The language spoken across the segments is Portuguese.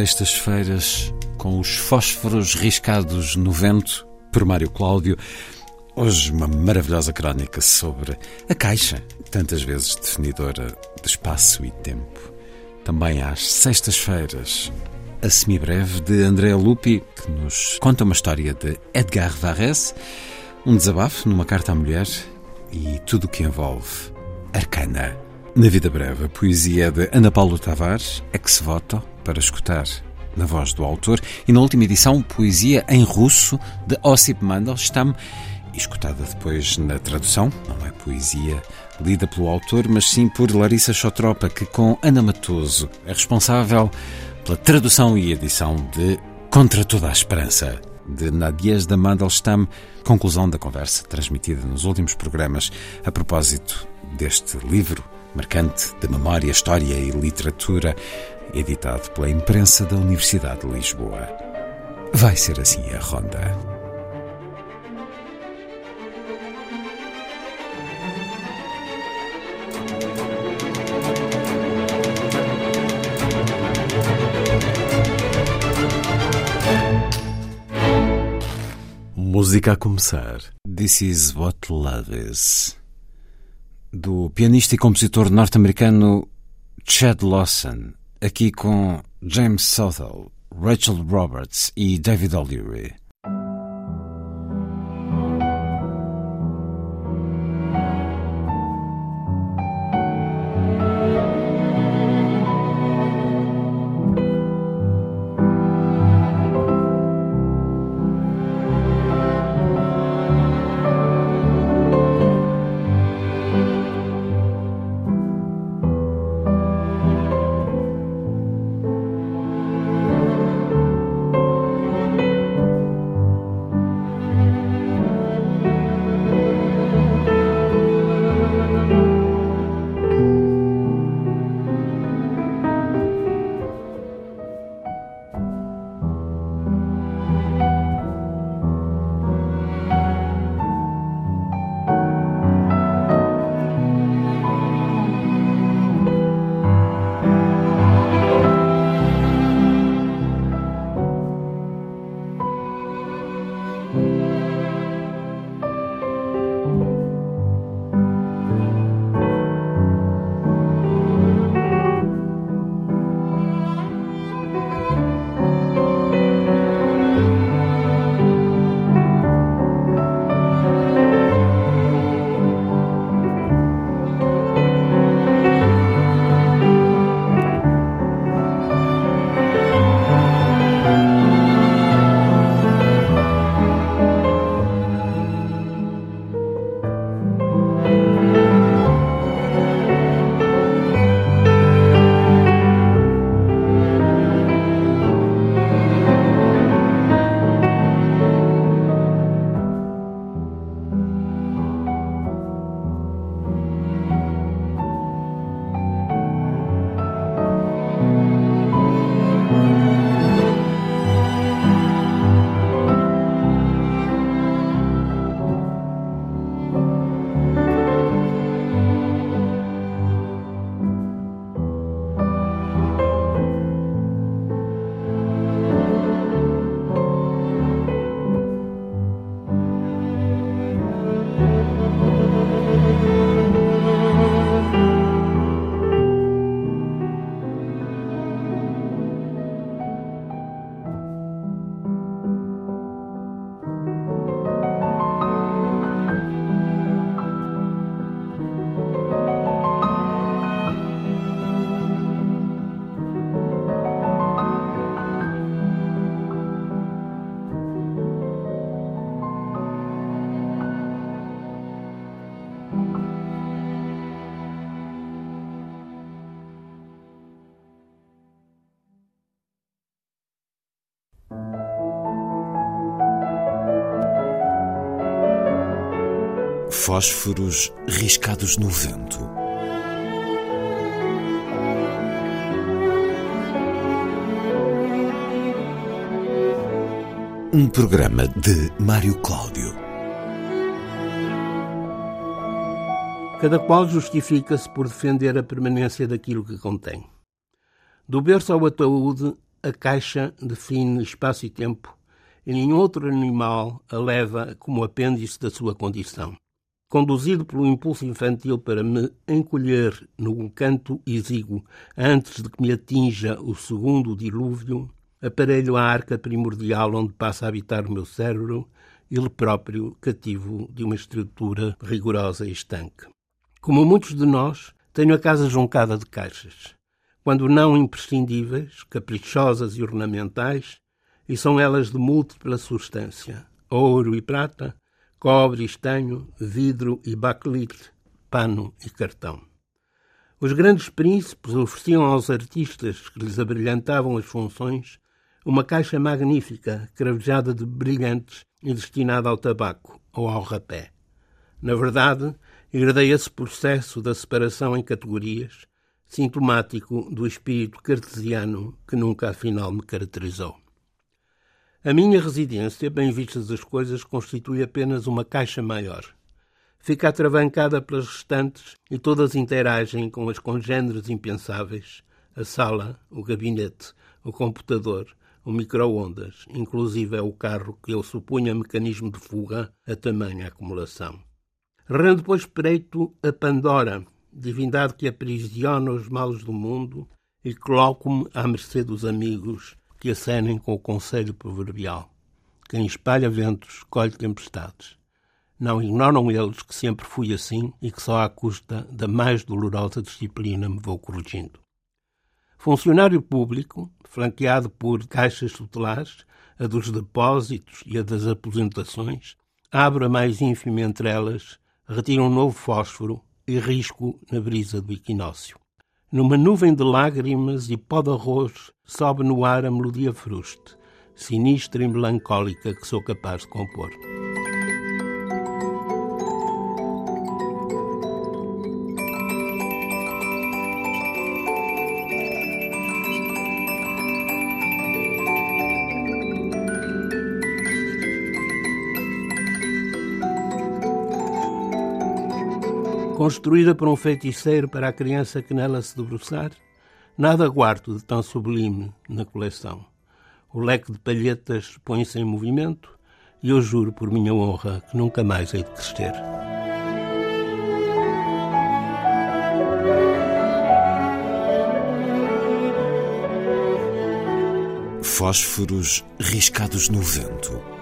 Sextas-feiras com os fósforos riscados no vento por Mário Cláudio. Hoje uma maravilhosa crónica sobre a caixa, tantas vezes definidora de espaço e tempo. Também às sextas-feiras, a semibreve de André Lupi, que nos conta uma história de Edgar Varese, um desabafo numa carta à mulher e tudo o que envolve Arcana. Na Vida Breve, a poesia de Ana Paulo Tavares, ex voto, para escutar na voz do autor, e na última edição, poesia em russo de Ossip Mandelstam, escutada depois na tradução, não é poesia lida pelo autor, mas sim por Larissa Chotropa, que com Ana Matoso é responsável pela tradução e edição de Contra Toda a Esperança, de Nadiezda Mandelstam, conclusão da conversa transmitida nos últimos programas a propósito deste livro marcante de memória, história e literatura, editado pela imprensa da Universidade de Lisboa. Vai ser assim a ronda. Música a começar. This is what love is. Do pianista e compositor norte-americano Chad Lawson, aqui com James Southall, Rachel Roberts e David O'Leary. Fósforos riscados no vento. Um programa de Mário Cláudio. Cada qual justifica-se por defender a permanência daquilo que contém. Do berço ao ataúde, a caixa define espaço e tempo, e nenhum outro animal a leva como apêndice da sua condição. Conduzido pelo impulso infantil para me encolher num canto exíguo antes de que me atinja o segundo dilúvio, aparelho a arca primordial onde passa a habitar o meu cérebro, ele próprio cativo de uma estrutura rigorosa e estanque. Como muitos de nós, tenho a casa joncada de caixas, quando não imprescindíveis, caprichosas e ornamentais, e são elas de múltipla substância, ouro e prata, cobre estanho, vidro e bakelite, pano e cartão. Os grandes príncipes ofereciam aos artistas que lhes abrilhantavam as funções uma caixa magnífica, cravejada de brilhantes e destinada ao tabaco ou ao rapé. Na verdade, herdei esse processo da separação em categorias, sintomático do espírito cartesiano que nunca afinal me caracterizou. A minha residência, bem vistas as coisas, constitui apenas uma caixa maior. Fica atravancada pelas restantes e todas interagem com as congêneres impensáveis, a sala, o gabinete, o computador, o micro-ondas, inclusive é o carro que eu supunha mecanismo de fuga a tamanha acumulação. Rendo, pois, preito a Pandora, divindade que aprisiona os males do mundo, e coloco-me à mercê dos amigos que acenem com o conselho proverbial. Quem espalha ventos, colhe tempestades. Não ignoram eles que sempre fui assim e que só à custa da mais dolorosa disciplina me vou corrigindo. Funcionário público, flanqueado por caixas tutelares, a dos depósitos e a das aposentações, abro a mais ínfima entre elas, retiro um novo fósforo e risco na brisa do equinócio. Numa nuvem de lágrimas e pó de arroz, sobe no ar a melodia fruste, sinistra e melancólica que sou capaz de compor. Construída por um feiticeiro para a criança que nela se debruçar, nada guardo de tão sublime na coleção. O leque de palhetas põe-se em movimento e eu juro por minha honra que nunca mais hei de crescer. Fósforos riscados no vento.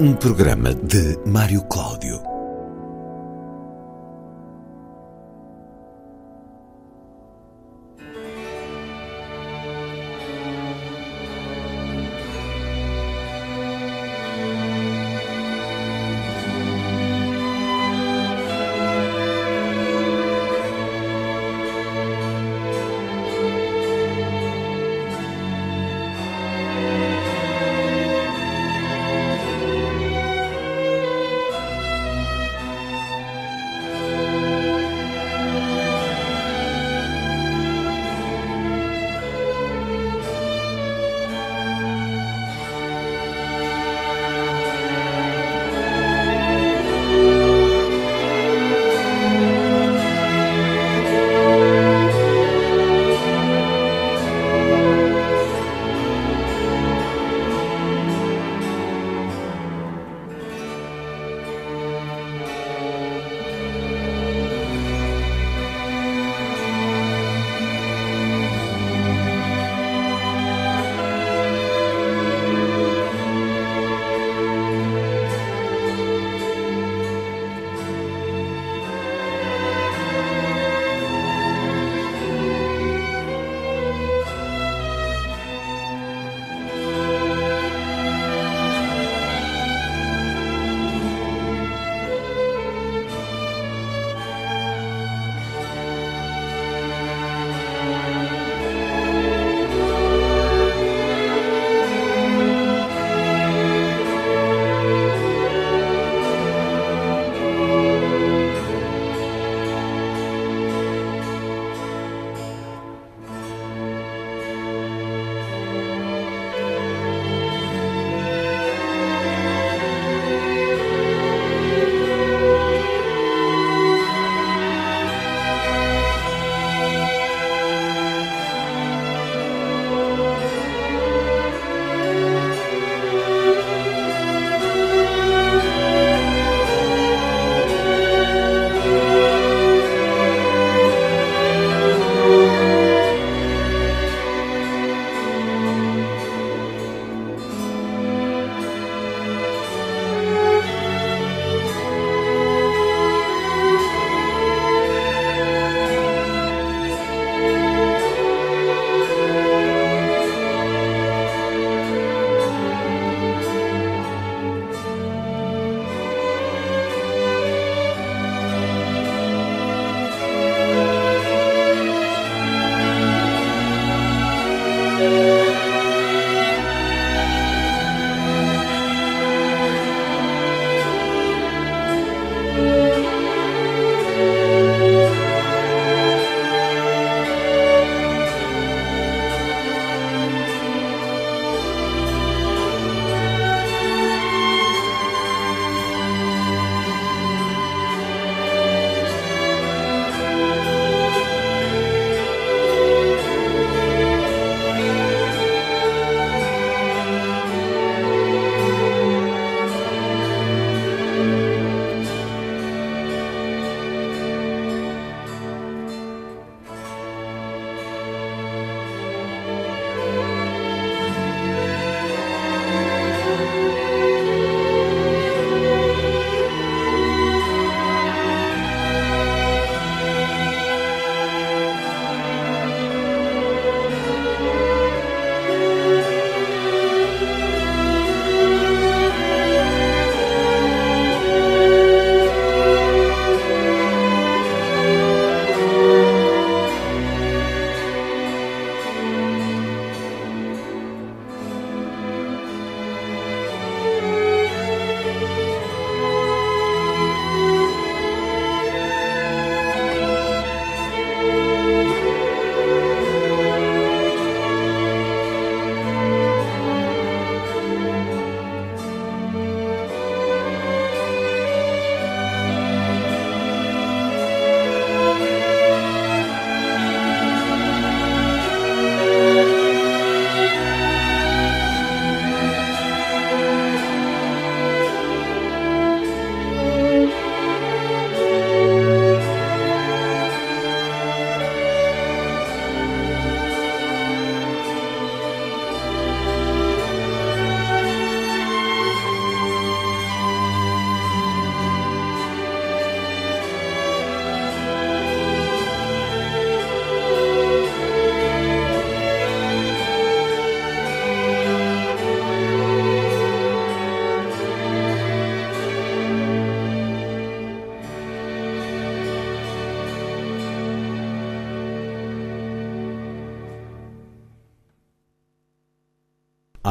Um programa de Mário Cláudio.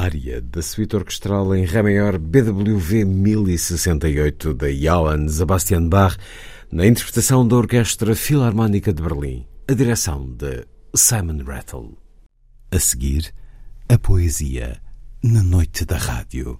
Área da suíte orquestral em Ré maior BWV 1068 de Johann Sebastian Bach, na interpretação da Orquestra Filarmónica de Berlim, a direção de Simon Rattle. A seguir, a poesia na noite da rádio.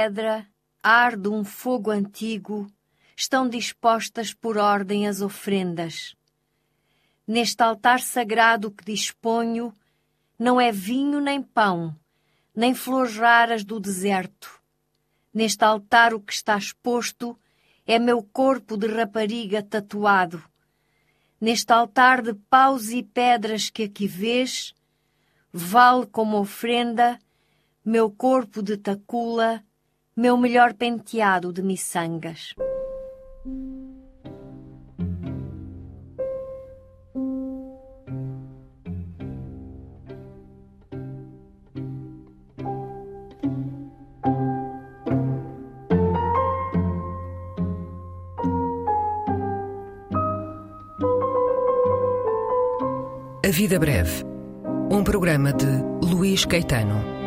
Pedra arde um fogo antigo, estão dispostas por ordem as ofrendas. Neste altar sagrado que disponho, não é vinho nem pão, nem flores raras do deserto. Neste altar o que está exposto é meu corpo de rapariga tatuado. Neste altar de paus e pedras que aqui vês, vale como ofrenda meu corpo de tacula, meu melhor penteado de miçangas. A vida breve. Um programa de Luís Caetano.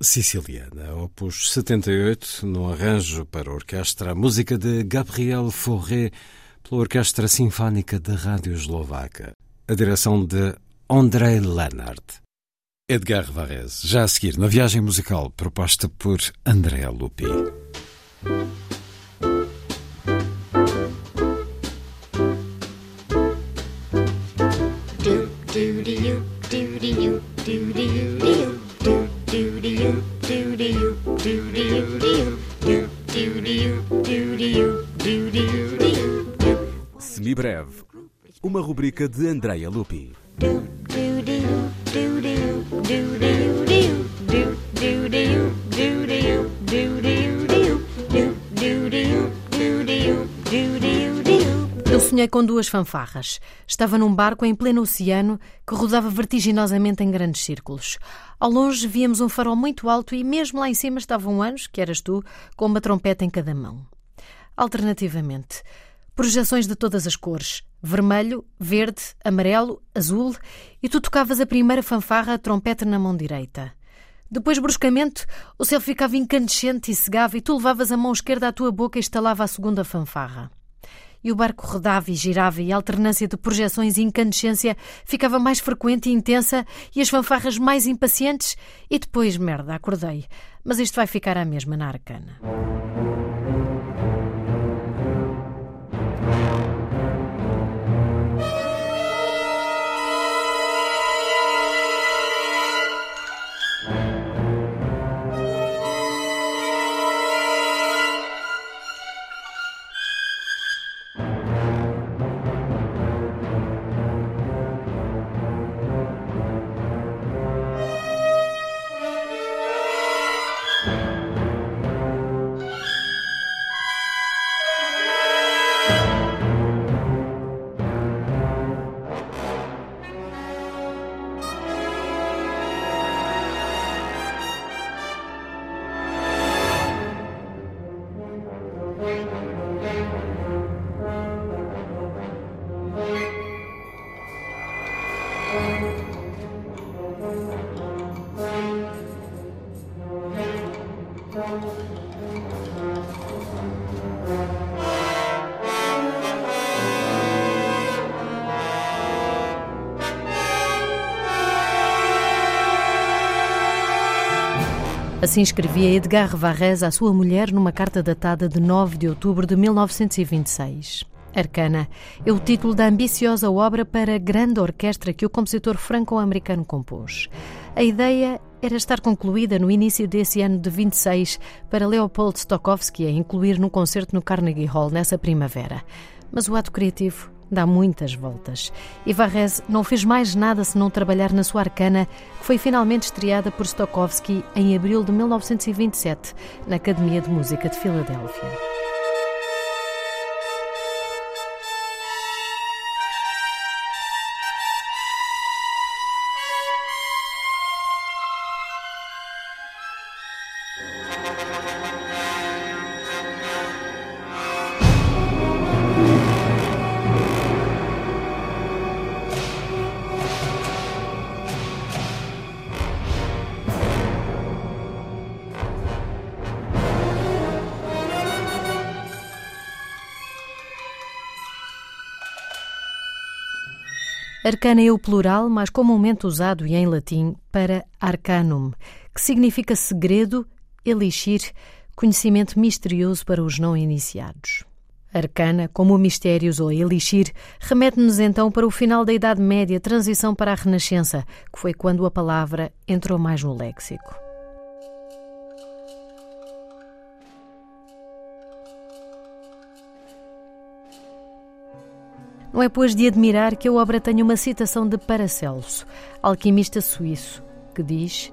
Siciliana, opus 78, no arranjo para orquestra, música de Gabriel Fauré, pela Orquestra Sinfónica da Rádio Eslovaca, a direção de André Leonard. Edgar Varese, já a seguir, na viagem musical proposta por André Lupi. Uma rubrica de Andrea Lupi. Eu sonhei com duas fanfarras. Estava num barco em pleno oceano que rodava vertiginosamente em grandes círculos. Ao longe víamos um farol muito alto e mesmo lá em cima estava um anjo, que eras tu, com uma trompeta em cada mão. Alternativamente, projeções de todas as cores: vermelho, verde, amarelo, azul, e tu tocavas a primeira fanfarra, a trompeta na mão direita. Depois, bruscamente, o céu ficava incandescente e cegava, e tu levavas a mão esquerda à tua boca e estalava a segunda fanfarra. E o barco rodava e girava, e a alternância de projeções e incandescência ficava mais frequente e intensa, e as fanfarras mais impacientes. E depois, merda, acordei. Mas isto vai ficar à mesma na arcana. Assim escrevia Edgar Varese à sua mulher numa carta datada de 9 de outubro de 1926. Arcana é o título da ambiciosa obra para grande orquestra que o compositor franco-americano compôs. A ideia era estar concluída no início desse ano de 26 para Leopold Stokowski a incluir no concerto no Carnegie Hall nessa primavera. Mas o ato criativo dá muitas voltas. Varese não fez mais nada senão trabalhar na sua arcana, que foi finalmente estreada por Stokowski em abril de 1927, na Academia de Música de Filadélfia. Arcana é o plural mais comumente usado e em latim para arcanum, que significa segredo, elixir, conhecimento misterioso para os não iniciados. Arcana, como mistérios ou elixir, remete-nos então para o final da Idade Média, transição para a Renascença, que foi quando a palavra entrou mais no léxico. Não é, pois, de admirar que a obra tenha uma citação de Paracelso, alquimista suíço, que diz: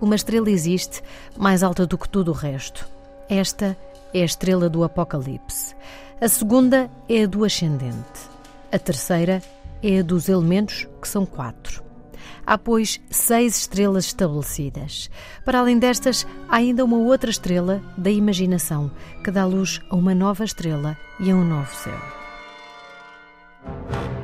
Uma estrela existe mais alta do que tudo o resto. Esta é a estrela do Apocalipse. A segunda é a do ascendente. A terceira é a dos elementos, que são quatro. Há, pois, seis estrelas estabelecidas. Para além destas, há ainda uma outra estrela da imaginação, que dá luz a uma nova estrela e a um novo céu. Thank you.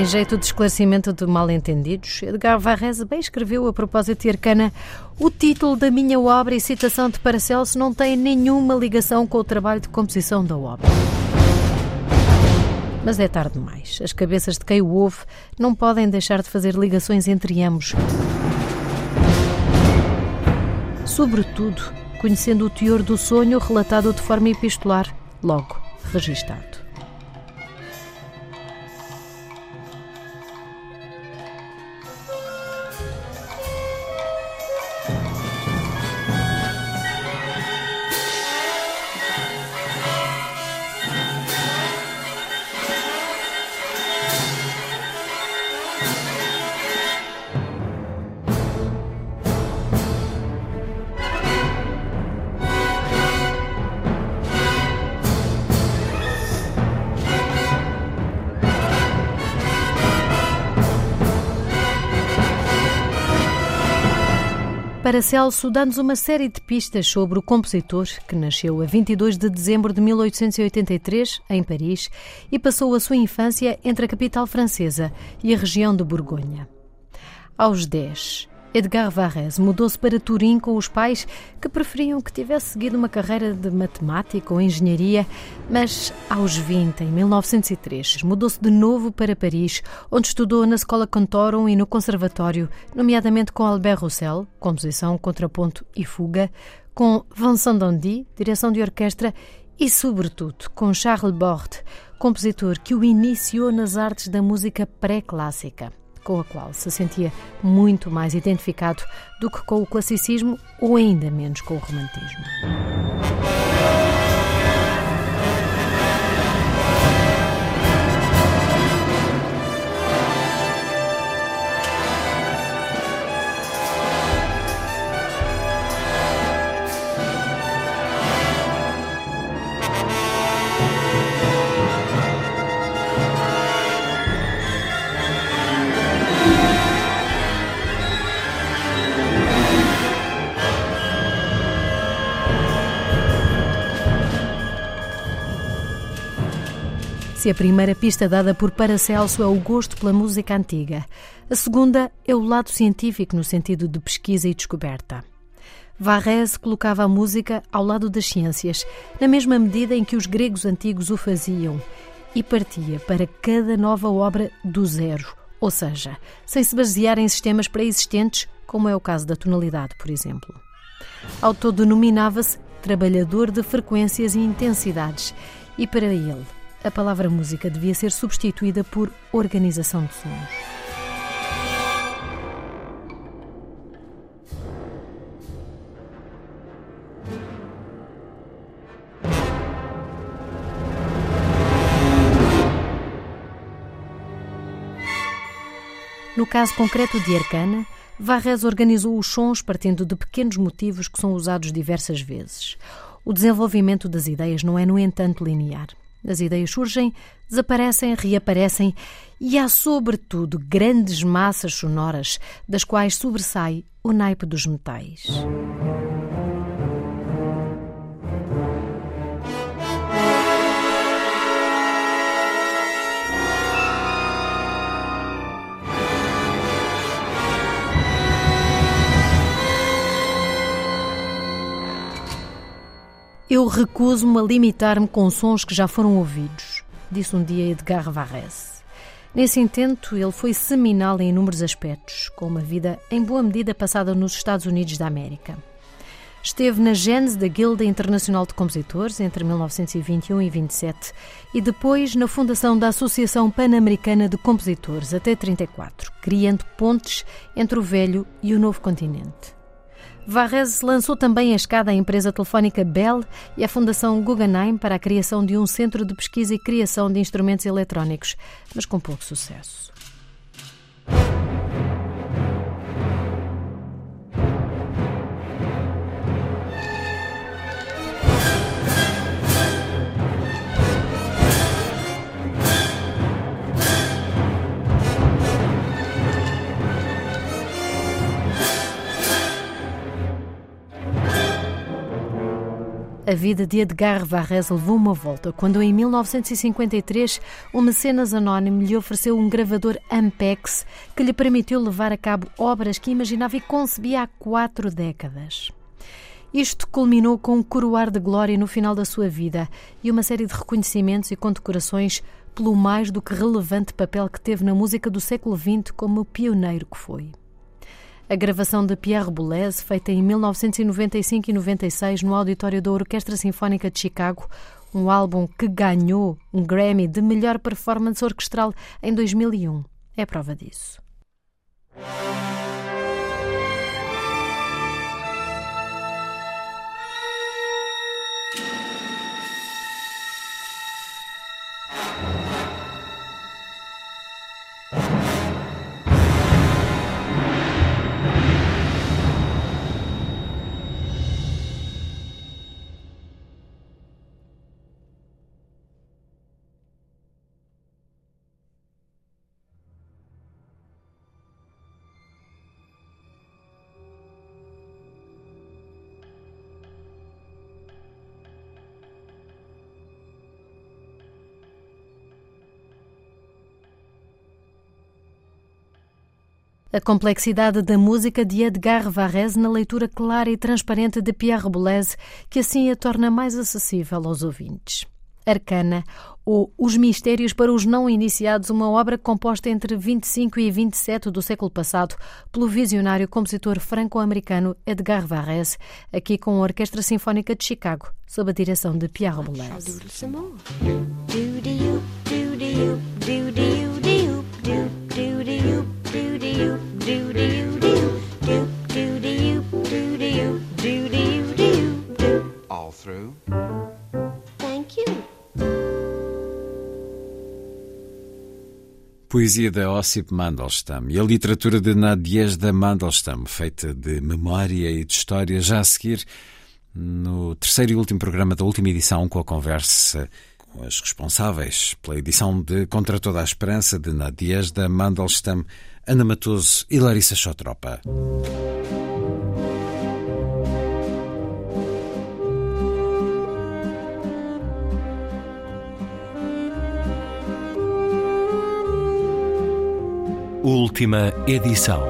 Em jeito de esclarecimento de mal-entendidos, Edgar Varese bem escreveu a propósito de Arcana o título da minha obra e citação de Paracelso não tem nenhuma ligação com o trabalho de composição da obra. Mas é tarde demais. As cabeças de quem o ouve não podem deixar de fazer ligações entre ambos. Sobretudo, conhecendo o teor do sonho relatado de forma epistolar, logo registado. Paracelso dá-nos uma série de pistas sobre o compositor que nasceu a 22 de dezembro de 1883 em Paris e passou a sua infância entre a capital francesa e a região de Borgonha. Aos 10, Edgar Varese mudou-se para Turim com os pais que preferiam que tivesse seguido uma carreira de matemática ou engenharia, mas aos 20, em 1903, mudou-se de novo para Paris, onde estudou na Escola Cantorum e no Conservatório, nomeadamente com Albert Roussel, composição, contraponto e fuga, com Vincent Dandy, direção de orquestra e, sobretudo, com Charles Bort, compositor que o iniciou nas artes da música pré-clássica com a qual se sentia muito mais identificado do que com o classicismo ou ainda menos com o romantismo. Se a primeira pista dada por Paracelso é o gosto pela música antiga, a segunda é o lado científico no sentido de pesquisa e descoberta. Varese colocava a música ao lado das ciências, na mesma medida em que os gregos antigos o faziam, e partia para cada nova obra do zero, ou seja, sem se basear em sistemas pré-existentes, como é o caso da tonalidade, por exemplo. Autodenominava-se trabalhador de frequências e intensidades, e para ele a palavra música devia ser substituída por organização de sons. No caso concreto de Arcana, Varese organizou os sons partindo de pequenos motivos que são usados diversas vezes. O desenvolvimento das ideias não é, no entanto, linear. As ideias surgem, desaparecem, reaparecem e há, sobretudo, grandes massas sonoras das quais sobressai o naipe dos metais. Eu recuso-me a limitar-me com sons que já foram ouvidos, disse um dia Edgar Varese. Nesse intento, ele foi seminal em inúmeros aspectos, com uma vida em boa medida passada nos Estados Unidos da América. Esteve na gênese da Guilda Internacional de Compositores entre 1921 e 27 e depois na fundação da Associação Pan-Americana de Compositores até 34, criando pontes entre o velho e o novo continente. Varese lançou também a escada à empresa telefónica Bell e à Fundação Guggenheim para a criação de um centro de pesquisa e criação de instrumentos eletrónicos, mas com pouco sucesso. A vida de Edgar Varese levou uma volta quando, em 1953, o mecenas anónimo lhe ofereceu um gravador Ampex que lhe permitiu levar a cabo obras que imaginava e concebia há quatro décadas. Isto culminou com um coroar de glória no final da sua vida e uma série de reconhecimentos e condecorações pelo mais do que relevante papel que teve na música do século XX como pioneiro que foi. A gravação de Pierre Boulez, feita em 1995 e 96 no auditório da Orquestra Sinfónica de Chicago, um álbum que ganhou um Grammy de melhor performance orquestral em 2001, é prova disso. A complexidade da música de Edgar Varese na leitura clara e transparente de Pierre Boulez, que assim a torna mais acessível aos ouvintes. Arcana, ou Os Mistérios para os Não Iniciados, uma obra composta entre 25 e 27 do século passado pelo visionário compositor franco-americano Edgar Varese, aqui com a Orquestra Sinfónica de Chicago, sob a direção de Pierre Boulez. Poesia de Ossip Mandelstam e a literatura de Nadezhda Mandelstam, feita de memória e de história, já a seguir no terceiro e último programa da última edição, com a conversa com as responsáveis pela edição de Contra Toda a Esperança de Nadezhda Mandelstam, Ana Matoso e Larissa Chotropa. Última edição.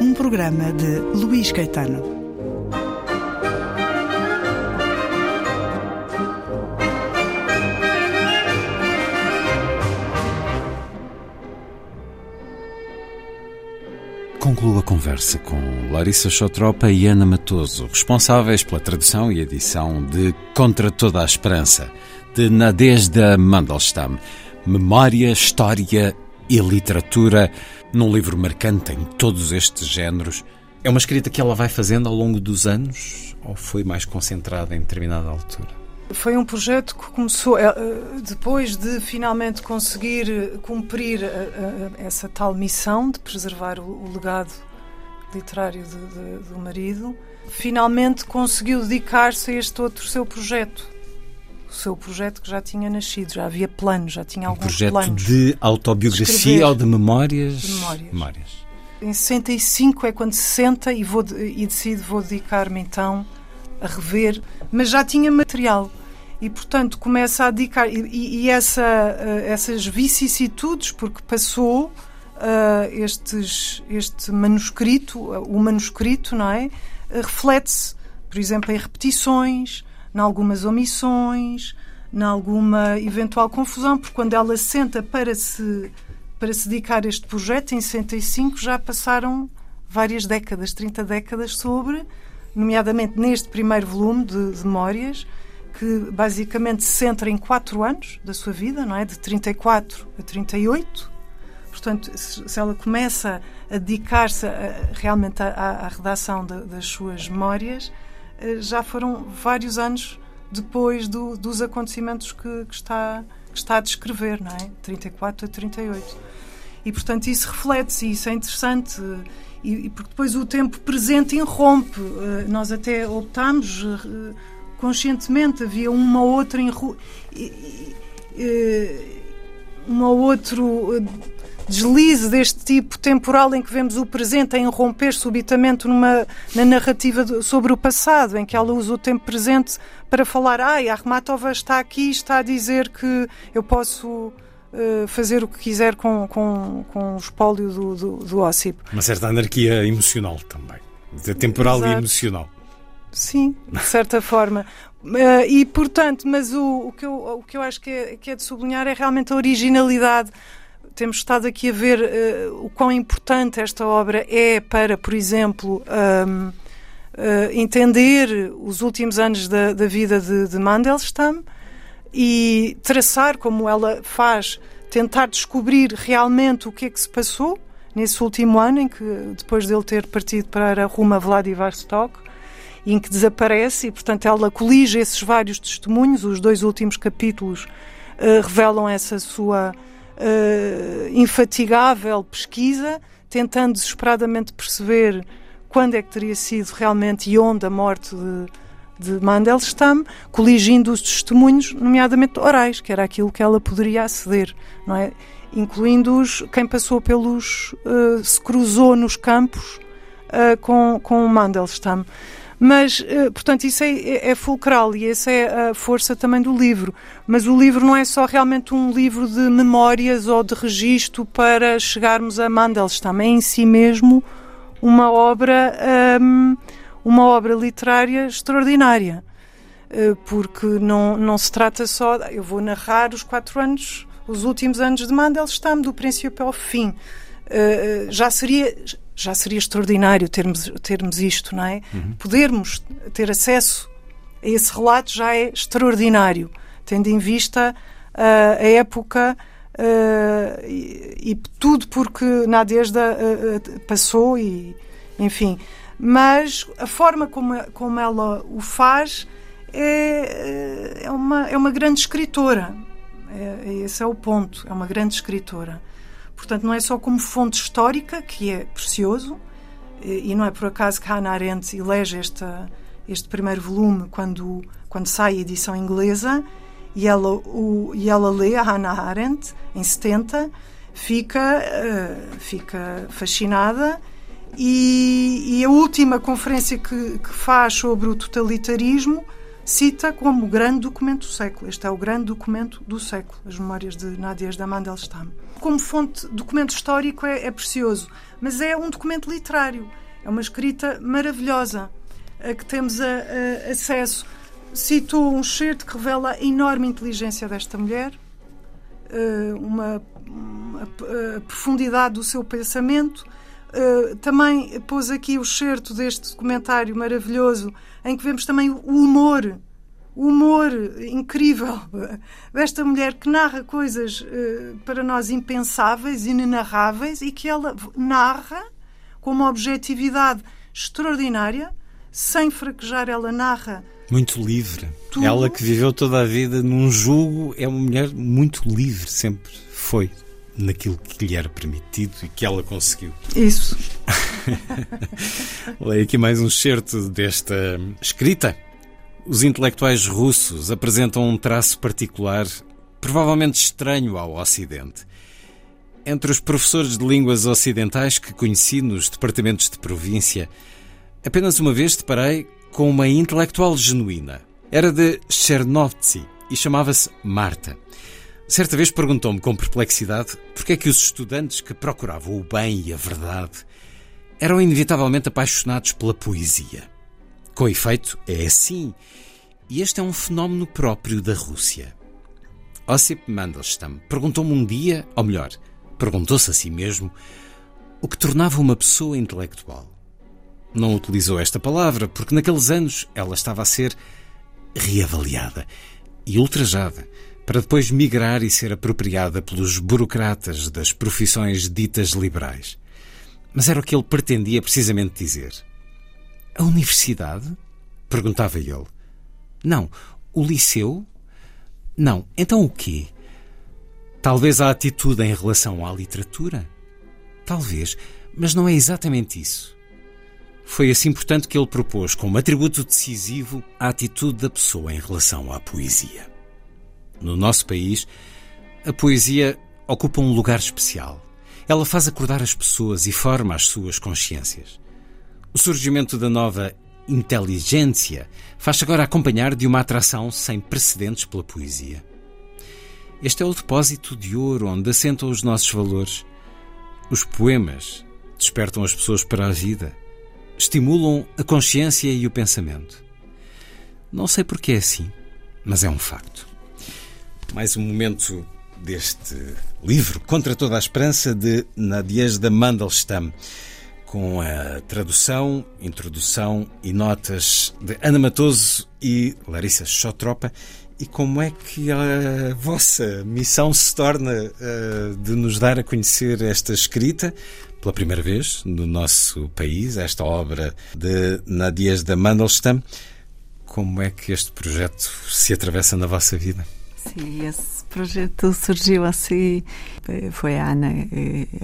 Um programa de Luís Caetano. Concluo a conversa com Larissa Chotropa e Ana Matoso, responsáveis pela tradução e edição de Contra Toda a Esperança, de Nadezhda Mandelstam. Memória, história e literatura num livro marcante em todos estes géneros. É uma escrita que ela vai fazendo ao longo dos anos ou foi mais concentrada em determinada altura? Foi um projeto que começou eh, depois de finalmente conseguir cumprir eh, eh, essa tal missão de preservar o legado literário de, de, do marido. Finalmente conseguiu dedicar-se a este outro seu projeto. O seu projeto que já tinha nascido, já havia planos, já tinha um alguns projeto planos. de autobiografia Escrever. ou de memórias? De memórias. memórias. Em 65 é quando se senta e, vou, e decide vou dedicar-me então a rever, mas já tinha material e portanto começa a dedicar e, e essa, uh, essas vicissitudes porque passou uh, estes, este manuscrito, uh, o manuscrito, não é, reflete-se, por exemplo, em repetições, em algumas omissões, em alguma eventual confusão, porque quando ela senta para se para se dedicar a este projeto em 65 já passaram várias décadas, 30 décadas sobre nomeadamente neste primeiro volume de, de memórias, que basicamente se centra em quatro anos da sua vida, não é? De 34 a 38. Portanto, se ela começa a dedicar-se realmente à, redação de, das suas memórias, já foram vários anos depois do, dos acontecimentos que, que, está, que está a descrever, não é? 34 a 38. E, portanto, isso reflete-se, isso é interessante e, e, porque depois o tempo presente irrompe. Uh, nós até optámos conscientemente, havia uma outra uma outro deslize deste tipo temporal em que vemos o presente a irromper subitamente numa, na narrativa de, sobre o passado, em que ela usa o tempo presente para falar, ai, a Armatova está aqui, está a dizer que eu posso uh, fazer o que quiser com, com, com o espólio do, do, do Ossip. Uma certa anarquia emocional também, temporal Exato. e emocional. Sim, de certa forma. Uh, e, portanto, mas o, o, que eu, o que eu acho que é, que é de sublinhar é realmente a originalidade. Temos estado aqui a ver uh, o quão importante esta obra é para, por exemplo, um, uh, entender os últimos anos da, da vida de, de Mandelstam e traçar como ela faz, tentar descobrir realmente o que é que se passou nesse último ano em que, depois dele ter partido para rumo a Vladivostok, em que desaparece e, portanto, ela colige esses vários testemunhos. Os dois últimos capítulos uh, revelam essa sua uh, infatigável pesquisa, tentando desesperadamente perceber quando é que teria sido realmente e onde a morte de, de Mandelstam, coligindo os testemunhos, nomeadamente orais, que era aquilo que ela poderia aceder, não é? Incluindo-os quem passou pelos. Uh, se cruzou nos campos com, com Mandelstam. Mas, portanto, isso é, é, fulcral e essa é a força também do livro. Mas o livro não é só realmente um livro de memórias ou de registro para chegarmos a Mandelstam. É em si mesmo uma obra, um, uma obra literária extraordinária. Porque não, não se trata só. Eu vou narrar os quatro anos, os últimos anos de Mandelstam, do princípio ao fim. Já seria já seria extraordinário termos, termos isto, não é? Uhum. Podermos ter acesso a esse relato já é extraordinário, tendo em vista uh, a época uh, e, e, tudo porque Nadezhda uh, passou e, enfim. Mas a forma como, como ela o faz é, é, uma, é uma grande escritora. É, esse é o ponto, é uma grande escritora. Portanto, não é só como fonte histórica, que é precioso, e não é por acaso que Hannah Arendt elege esta, este primeiro volume quando, quando sai a edição inglesa, e ela, o, e ela lê a Hannah Arendt em 70, fica, uh, fica fascinada. E, e, a última conferência que, que faz sobre o totalitarismo cita como o grande documento do século. Este é o grande documento do século, as memórias de Nadezhda Mandelstam. Como fonte, documento histórico é, é precioso, mas é um documento literário. É uma escrita maravilhosa a que temos a, a, acesso. Cito um certo que revela a enorme inteligência desta mulher, eh, uma, uma a profundidade do seu pensamento. Uh, também pôs aqui o certo deste documentário maravilhoso em que vemos também o humor, humor incrível desta mulher que narra coisas uh, para nós impensáveis, inenarráveis e que ela narra com uma objetividade extraordinária, sem fraquejar, ela narra. Muito livre. Tudo. Ela que viveu toda a vida num jugo é uma mulher muito livre, sempre foi naquilo que lhe era permitido e que ela conseguiu. Isso. Leio aqui mais um certo desta escrita. Os intelectuais russos apresentam um traço particular, provavelmente estranho ao Ocidente. Entre os professores de línguas ocidentais que conheci nos departamentos de província, apenas uma vez deparei com uma intelectual genuína. Era de Chernovtsi e chamava-se Marta. Certa vez perguntou-me com perplexidade porque é que os estudantes que procuravam o bem e a verdade eram inevitavelmente apaixonados pela poesia. Com efeito, é assim. E este é um fenómeno próprio da Rússia. Ossip Mandelstam perguntou-me um dia, ou melhor, perguntou-se a si mesmo, o que tornava uma pessoa intelectual. Não utilizou esta palavra porque naqueles anos ela estava a ser reavaliada e ultrajada para depois migrar e ser apropriada pelos burocratas das profissões ditas liberais. Mas era o que ele pretendia precisamente dizer. A universidade? perguntava ele. Não. O liceu? Não. Então o quê? Talvez a atitude em relação à literatura? Talvez, mas não é exatamente isso. Foi assim, portanto, que ele propôs como atributo decisivo a atitude da pessoa em relação à poesia. No nosso país, a poesia ocupa um lugar especial. Ela faz acordar as pessoas e forma as suas consciências. O surgimento da nova inteligência faz-se agora acompanhar de uma atração sem precedentes pela poesia. Este é o depósito de ouro onde assentam os nossos valores. Os poemas despertam as pessoas para a vida, estimulam a consciência e o pensamento. Não sei porque é assim, mas é um facto. Mais um momento deste livro, Contra toda a Esperança, de Nadezhda Mandelstam, com a tradução, introdução e notas de Ana Matoso e Larissa Chotropa. E como é que a vossa missão se torna uh, de nos dar a conhecer esta escrita, pela primeira vez no nosso país, esta obra de Nadezhda Mandelstam? Como é que este projeto se atravessa na vossa vida? Sim, esse projeto surgiu assim. Foi a Ana,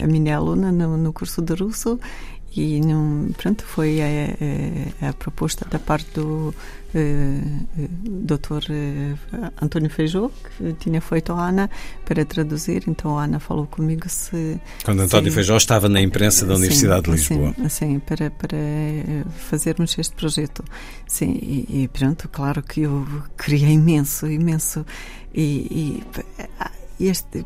a minha aluna no, no curso de russo, e não, pronto, foi a, a, a, proposta da parte do uh, Dr. António Feijó, que tinha feito a Ana para traduzir. Então a Ana falou comigo se. Quando António se, Feijó estava na imprensa da Universidade sim, de Lisboa. Sim, sim, para, para fazermos este projeto. Sim, e, e pronto, claro que eu queria imenso, imenso. E, e este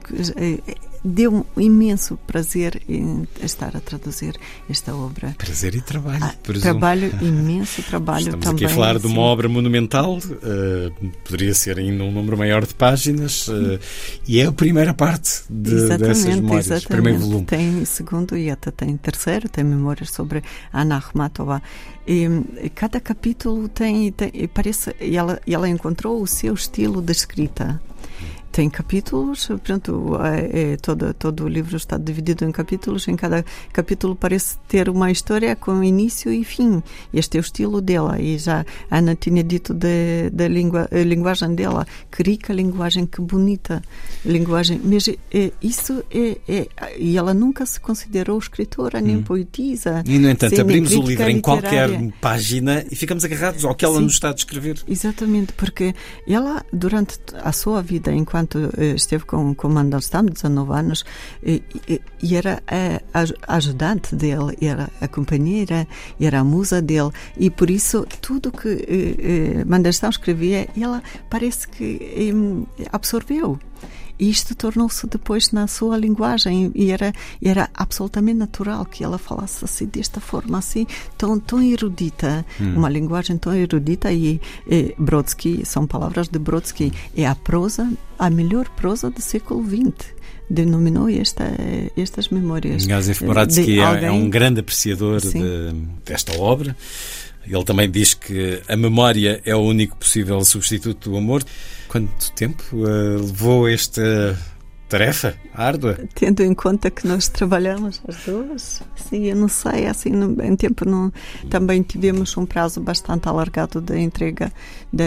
deu um imenso prazer em estar a traduzir esta obra. Prazer e trabalho. Ah, trabalho, imenso trabalho Estamos também. aqui a falar de uma obra monumental, uh, poderia ser ainda um número maior de páginas, uh, e é a primeira parte de, dessas memórias, exatamente. primeiro volume. Tem segundo e até tem terceiro, tem memórias sobre Ana Akhmatova. E, cada capítulo tem, tem parece, e ela, e ela encontrou o seu estilo de escrita tem capítulos, pronto, é, é, todo, todo o livro está dividido em capítulos, em cada capítulo parece ter uma história com início e fim. Este é o estilo dela, e já a Ana tinha dito da língua, a linguagem dela, que rica linguagem, que bonita linguagem, mas é, isso é, é, e ela nunca se considerou escritora, nem hum. poetisa. E, no entanto, abrimos o livro em qualquer página e ficamos agarrados ao que ela Sim, nos está a descrever. Exatamente, porque ela, durante a sua vida, enquanto enquanto eh, esteve com, com Mandelstam, 19 anos, e, e era a, a, ajudante dele, era a companheira, era a musa dele, e por isso tudo que eh, eh Mandelstam escrevia, ela parece que eh, absorveu. E isto tornou-se depois na sua linguagem e era, era absolutamente natural que ela falasse assim, desta forma, assim, tão, tão erudita, hum. uma linguagem tão erudita. E, e Brodsky, são palavras de Brodsky, é a prosa, a melhor prosa do século XX denominou esta, estas memórias. Josef Brodsky é, é, um grande apreciador de, desta obra. Ele também diz que a memória é o único possível substituto do amor. Quanto tempo uh, levou esta tarefa árdua? Tendo em conta que nós trabalhamos as duas, sim, eu não sei, assim, em tempo não, também tivemos um prazo bastante alargado da entrega da.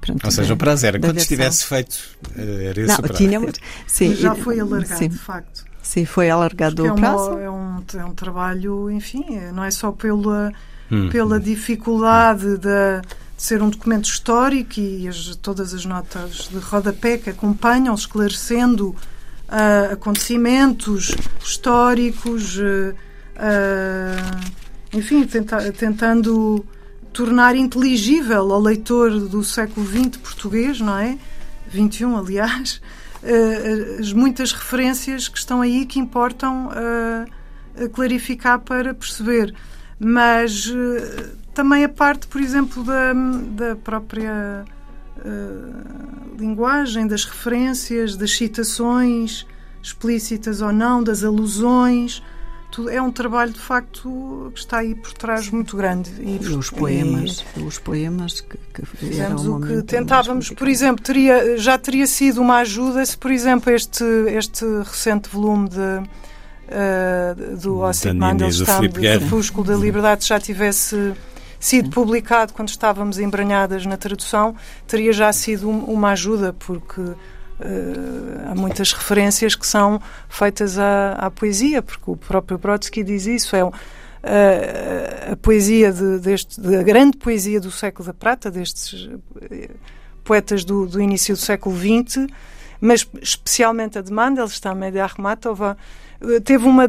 Pronto, Ou seja, da, o prazo era quando estivesse feito, eh, era esse não, o prazo. Tínhamos, sim, já foi alargado, sim. de facto. Sim, foi alargado é o prazo. Uma, é, um, é um trabalho, enfim, não é só pela, hum. pela dificuldade da de ser um documento histórico e as, todas as notas de rodapé que acompanham, esclarecendo uh, acontecimentos históricos, uh, uh, enfim, tenta, tentando tornar inteligível ao leitor do século XX português, não é? 21, aliás, as muitas referências que estão aí que importam clarificar para perceber. Mas também a parte, por exemplo, da, da própria uh, linguagem, das referências, das citações explícitas ou não, das alusões. Tudo, é um trabalho de facto que está aí por trás muito grande. E, e os poemas, e, os poemas que, que fizemos o que tentávamos, por exemplo, teria, já teria sido uma ajuda se, por exemplo, este, este recente volume de, uh, do Ossip Mandelstam, do Crepúsculo da Liberdade, já tivesse sido publicado quando estávamos embranhadas na tradução, teria já sido uma ajuda, porque uh, há muitas referências que são feitas à, à, poesia, porque o próprio Brodsky diz isso, é uh, a poesia de, deste, de, a grande poesia do século da prata, destes eh, poetas do, do início do século XX, mas especialmente a de Mandelstam e de Akhmatova, teve uma,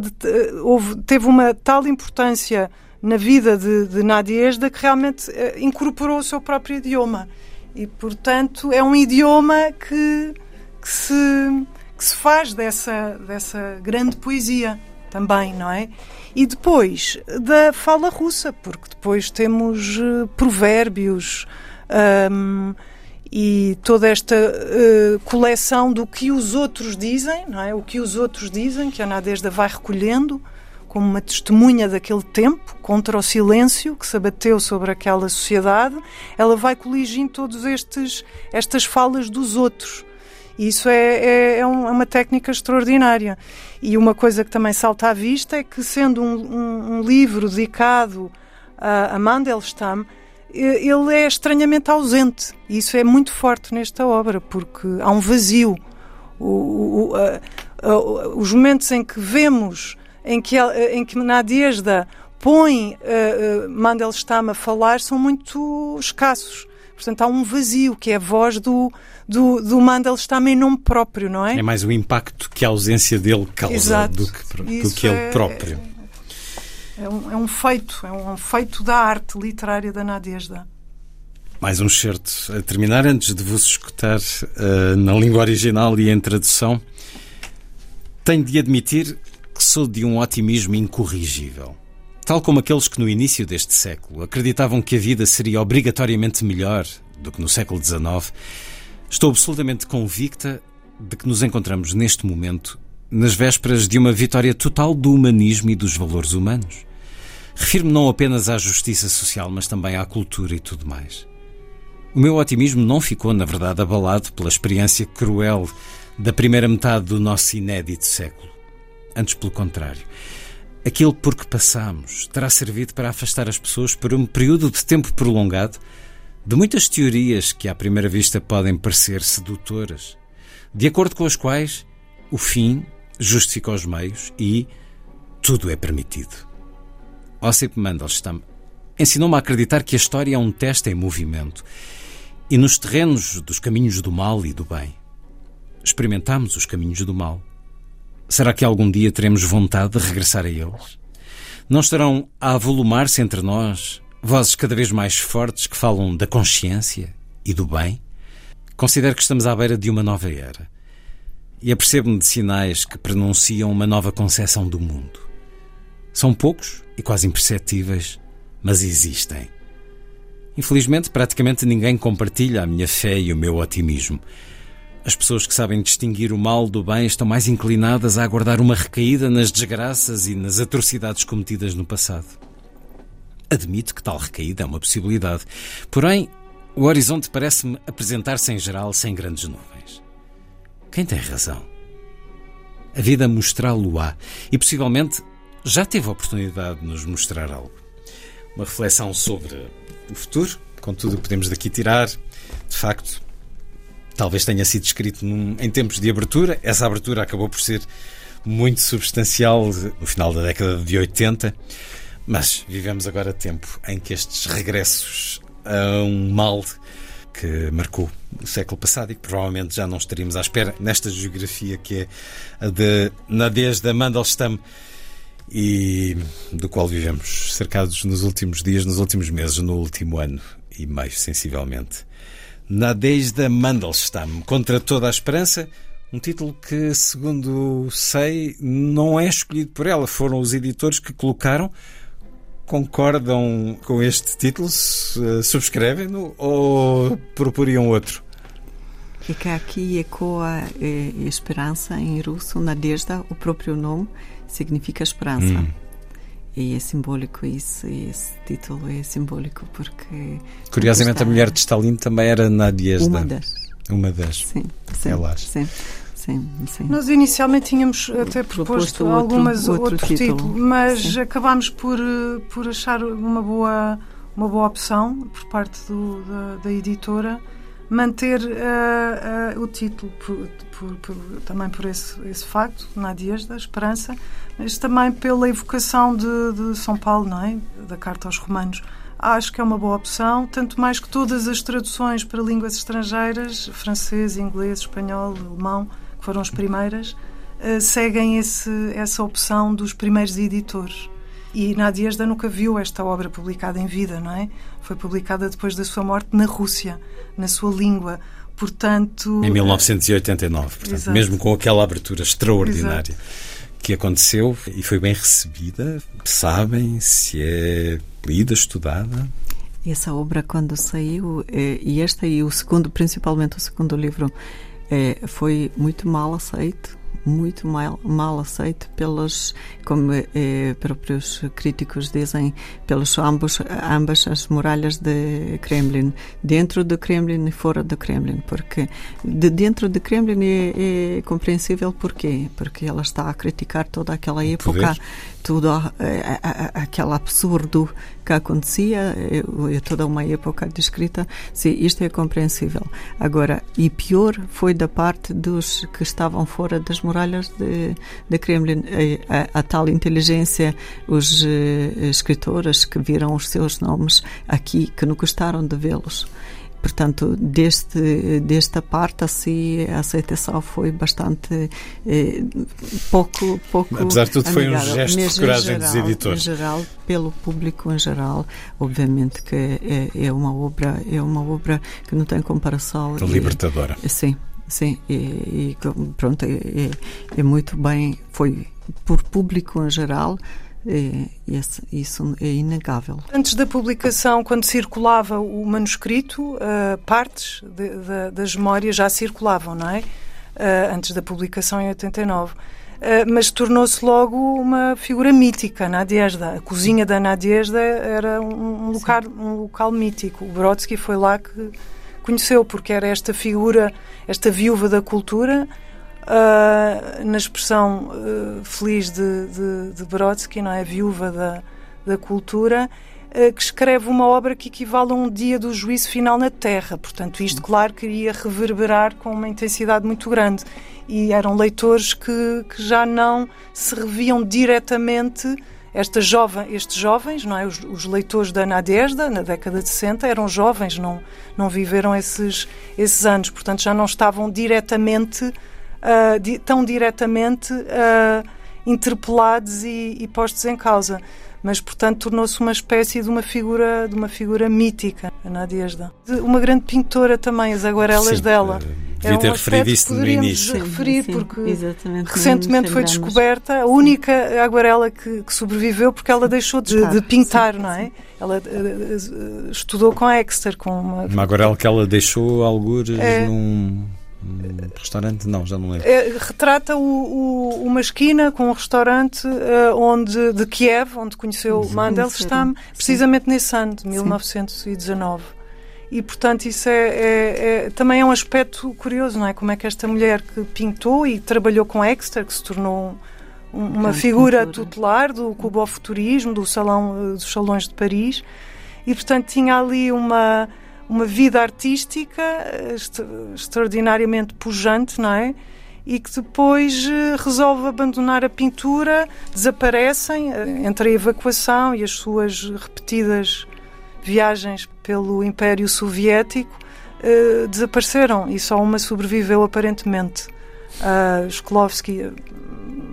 houve, teve uma tal importância na vida de, de Nadiesda que realmente incorporou o seu próprio idioma. E, portanto, é um idioma que, que, se, que se faz dessa, dessa grande poesia também, não é? E depois da fala russa, porque depois temos uh, provérbios um, e toda esta uh, coleção do que os outros dizem, não é? O que os outros dizem, que a Nadezhda vai recolhendo como uma testemunha daquele tempo, contra o silêncio que se abateu sobre aquela sociedade, ela vai coligindo todos estes estas falas dos outros. Isso é, é, é, é, uma técnica extraordinária. E uma coisa que também salta à vista é que, sendo um, um, um livro dedicado a, a Mandelstam, ele é estranhamente ausente. E isso é muito forte nesta obra, porque há um vazio. O, o, a, a, os momentos em que vemos em que, em que Nadezhda põe uh, uh, Mandelstam a falar são muito escassos. Portanto, há um vazio, que é a voz do, do, do Mandelstam em nome próprio, não é? É mais o impacto que a ausência dele causa Exato. do que, do que ele é, próprio. É, um, é um feito, é um feito da arte literária da Nadezhda. Mais um certo a terminar, antes de vos escutar uh, na língua original e em tradução. Tenho de admitir que sou de um otimismo incorrigível. Tal como aqueles que no início deste século acreditavam que a vida seria obrigatoriamente melhor do que no século XIX, estou absolutamente convicta de que nos encontramos neste momento nas vésperas de uma vitória total do humanismo e dos valores humanos. Refiro-me não apenas à justiça social, mas também à cultura e tudo mais. O meu otimismo não ficou, na verdade, abalado pela experiência cruel da primeira metade do nosso inédito século. Antes, pelo contrário. Aquilo por que passamos terá servido para afastar as pessoas por um período de tempo prolongado de muitas teorias que à primeira vista podem parecer sedutoras, de acordo com as quais o fim justifica os meios e tudo é permitido. Ossip Mandelstam ensinou-me a acreditar que a história é um teste em movimento e nos terrenos dos caminhos do mal e do bem. Experimentamos os caminhos do mal Será que algum dia teremos vontade de regressar a eles? Não estarão a avolumar-se entre nós vozes cada vez mais fortes que falam da consciência e do bem? Considero que estamos à beira de uma nova era e apercebo-me de sinais que pronunciam uma nova concepção do mundo. São poucos e quase imperceptíveis, mas existem. Infelizmente, praticamente ninguém compartilha a minha fé e o meu otimismo. As pessoas que sabem distinguir o mal do bem estão mais inclinadas a aguardar uma recaída nas desgraças e nas atrocidades cometidas no passado. Admito que tal recaída é uma possibilidade, porém, o horizonte parece-me apresentar-se em geral sem grandes nuvens. Quem tem razão? A vida mostrá-lo-á e possivelmente já teve a oportunidade de nos mostrar algo. Uma reflexão sobre o futuro, com tudo o que podemos daqui tirar. De facto, talvez tenha sido escrito num, em tempos de abertura. Essa abertura acabou por ser muito substancial no final da década de 80, mas vivemos agora tempo em que estes regressos a um mal que marcou o século passado e que provavelmente já não estaríamos à espera nesta geografia que é a de Nadezhda Mandelstam e do qual vivemos cercados nos últimos dias, nos últimos meses, no último ano e mais sensivelmente. Nadezhda Mandelstam, Contra Toda a Esperança, um título que, segundo sei, não é escolhido por ela, foram os editores que colocaram. Concordam com este título? Subscrevem-no ou proporiam outro? Fica aqui ecoa eh, esperança em russo, Nadezhda, o próprio nome significa esperança. Hum. E é simbólico isso, esse título é simbólico porque. Curiosamente, a mulher de Stalin também era Nadiezda. Uma das. Uma das. Sim, sim. Elas. Sim. Sim, sim. Nós inicialmente tínhamos até proposto, proposto algumas outro, outro, outro título, título, mas sim. acabámos por, eh, por achar uma boa, uma boa opção por parte do, da, da editora manter uh, uh, o título por, por, por, também por esse, esse facto, Nadias da Esperança, mas também pela evocação de, de, São Paulo, não é? Da Carta aos Romanos. Acho que é uma boa opção, tanto mais que todas as traduções para línguas estrangeiras, francês, inglês, espanhol, alemão, que foram as primeiras, uh, seguem esse, essa opção dos primeiros editores. E Nadiezda nunca viu esta obra publicada em vida, não é? Foi publicada depois da sua morte na Rússia, na sua língua. Portanto. Em 1989, portanto, Exato. mesmo com aquela abertura extraordinária. Exato que aconteceu e foi bem recebida? Sabem se é lida, estudada? Essa obra, quando saiu, eh, e este e o segundo, principalmente o segundo livro, eh, foi muito mal aceito muito mal, mal aceito pelos, como eh, próprios críticos dizem, pelos ambos, ambas as muralhas de Kremlin, dentro do Kremlin e fora do Kremlin, porque de dentro do Kremlin é, é compreensível porquê, porque ela está a criticar toda aquela época tudo aquele absurdo que acontecia, é toda uma época descrita, sim, isto é compreensível. Agora, e pior foi da parte dos que estavam fora das muralhas de, de Kremlin, a, a, a tal inteligência, os uh, escritores que viram os seus nomes aqui, que não gostaram de vê-los. Portanto, deste, desta parte, assim, a aceitação foi bastante eh, pouco, pouco. Apesar de tudo, amigável. foi um gesto de coragem dos editores. Em geral, pelo público em geral, obviamente que é, é uma obra, é uma obra que não tem comparação. Libertadora. E, sim, sim, e, e pronto, é, é muito bem, foi por público em geral é, esse, isso é inegável. Antes da publicação, quando circulava o manuscrito, uh, partes de, de, das memórias já circulavam, não é? Uh, antes da publicação em 89. Uh, eh, mas tornou-se logo uma figura mítica, Nadiezda. A cozinha da Nadiezda era um, um, local, um local mítico. O Brodsky foi lá que conheceu, porque era esta figura, esta viúva da cultura, uh, na expressão uh, feliz de, de, de, Brodsky, não é? Viúva da, da cultura, uh, que escreve uma obra que equivale a um dia do juízo final na Terra. Portanto, isto, claro, queria reverberar com uma intensidade muito grande. E eram leitores que, que já não se reviam diretamente esta jovem, estes jovens, não é? Os, os, leitores da Nadezhda, na década de 60, eram jovens, não, não viveram esses, esses anos, portanto já não estavam diretamente uh, di tão diretamente uh, interpelados e, e, postos em causa. Mas, portanto, tornou-se uma espécie de uma figura, de uma figura mítica, a Nadiezda. Uma grande pintora também, as aguarelas sim, dela. Devia ter referido isso no início. referir, sim, sim, porque exatamente, recentemente foi descoberta a única aguarela que, que, sobreviveu porque ela deixou de, de pintar, não é? Ela uh, estudou com Exeter, com uma... Uma aguarela que ela deixou algures é, num um restaurante? Não, já não lembro. É, retrata o, o, uma esquina com um restaurante uh, onde, de Kiev, onde conheceu Sim, Mandelstam, precisamente nesse ano, de 1919. E, portanto, isso é, é, é, também é um aspecto curioso, não é? Como é que esta mulher que pintou e trabalhou com Exeter, que se tornou um, uma figura tutelar do cubofuturismo, do salão, dos salões de Paris, e, portanto, tinha ali uma uma vida artística extraordinariamente pujante, não é? E que depois eh, resolve abandonar a pintura, desaparecem eh, entre a evacuação e as suas repetidas viagens pelo Império Soviético, eh, desapareceram e só uma sobreviveu aparentemente. A Sklovsky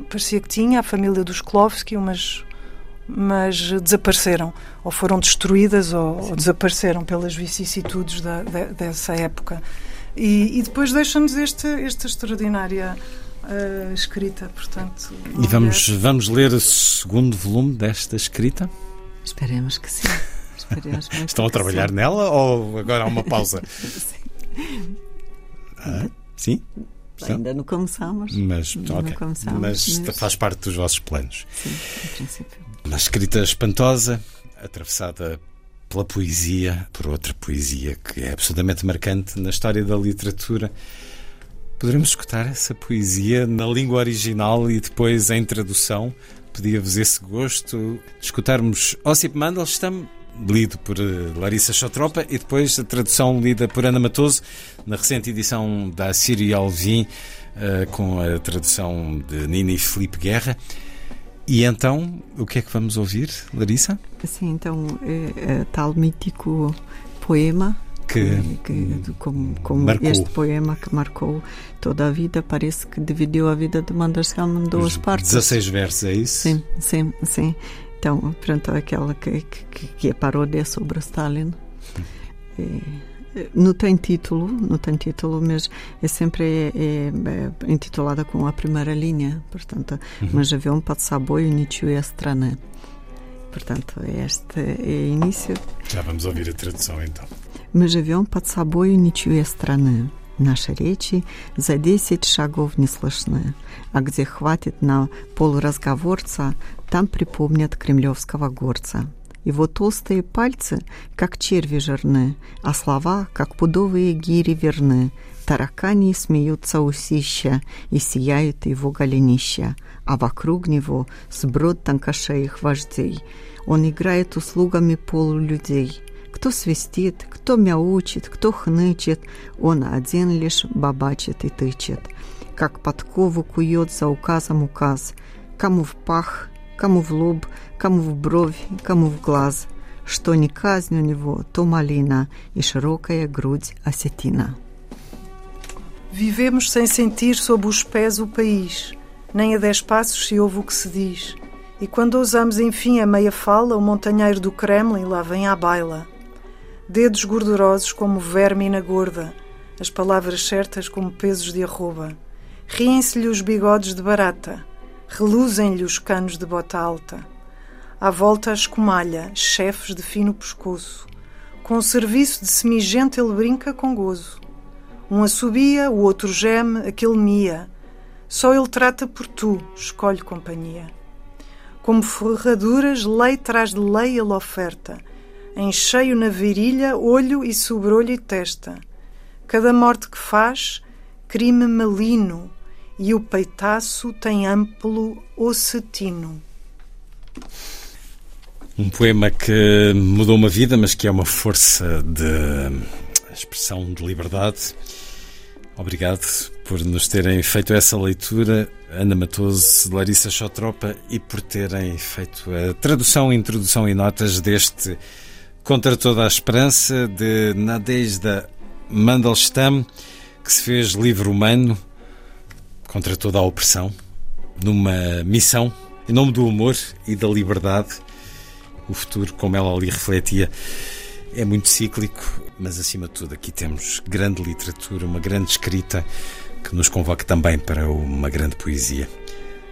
parecia que tinha, a família dos Sklovsky, umas mas desapareceram, ou foram destruídas ou, ou desapareceram pelas vicissitudes da, de, dessa época. E, e depois deixa-nos este, esta extraordinária uh, escrita, portanto... E vamos, vamos ler o segundo volume desta escrita? Esperemos que sim. Esperemos Estão a trabalhar sim. nela ou agora há uma pausa? sim. Ah, sim? Ainda não começamos. Mas, okay. começamos, mas, mas faz parte dos vossos planos. Sim, em princípio. Uma escrita espantosa, atravessada pela poesia, por outra poesia que é absolutamente marcante na história da literatura. Poderemos escutar essa poesia na língua original e depois em tradução? Pedia-vos esse gosto de escutarmos Ossip Mandelstam, lido por eh, Larissa Chotropa, e depois a tradução lida por Ana Matoso, na recente edição da Síria Alvim, eh, com a tradução de Nini Felipe Guerra. E então, o que é que vamos ouvir, Larissa? Sim, então, é, é tal mítico poema que, que como, como este poema que marcou toda a vida, parece que dividiu a vida de Mandelstam em duas partes. 16 versos, é isso? Sim, sim, sim. Então, pronto, aquela que, que, que é paródia sobre Stalin. E, não tem título, não tem título, mas é sempre é, é, é intitulada com a primeira linha, portanto, uhum. mas havia um под собой ничего страны. Portanto, este é início. Já vamos ouvir a tradução então. Мы живем под собой ничьей страны. Наши речи за десять шагов не слышны, А где хватит на полразговорца, там припомнят кремлевского горца. Его толстые пальцы, как черви жирны, а слова, как пудовые гири верны. Таракани смеются усища и сияют его голенища, а вокруг него сброд тонкошеих вождей. Он играет услугами полулюдей. Кто свистит, кто мяучит, кто хнычет, он один лишь бабачит и тычет. Как подкову кует за указом указ, кому в пах, кому в лоб, кому в бровь, кому в глаз. Что не казнь у него, то малина и широкая грудь осетина. Vivemos sem sentir sob os pés o país, nem a dez passos se ouve o que se diz. E quando ousamos enfim a meia fala, o montanheiro do Kremlin lá vem à baila. Dedos gordurosos como verme na gorda, as palavras certas como pesos de arroba. Riem-se-lhe os bigodes de barata, reluzem-lhe os canos de bota alta. À volta a escumalha, chefes de fino pescoço. Com o serviço de semigente ele brinca com gozo. Um assobia, o outro geme, aquele mia. Só ele trata por tu, escolhe companhia. Como ferraduras, lei traz de lei ele oferta em cheio na virilha, olho e sobrolho e testa. Cada morte que faz, crime malino, e o peitaço tem amplo ocetino. Um poema que mudou uma vida, mas que é uma força de expressão de liberdade. Obrigado por nos terem feito essa leitura, Ana Matoso, Larissa Chotropa, e por terem feito a tradução, introdução e notas deste Contra toda a esperança de Nadezhda Mandelstam, que se fez livre humano contra toda a opressão, numa missão em nome do amor e da liberdade. O futuro, como ela ali refletia, é muito cíclico, mas acima de tudo aqui temos grande literatura, uma grande escrita que nos convoca também para uma grande poesia.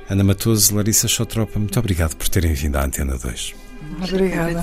Ana Matoso, Larissa Chotropa, muito obrigado por terem vindo à Antena 2. Obrigada.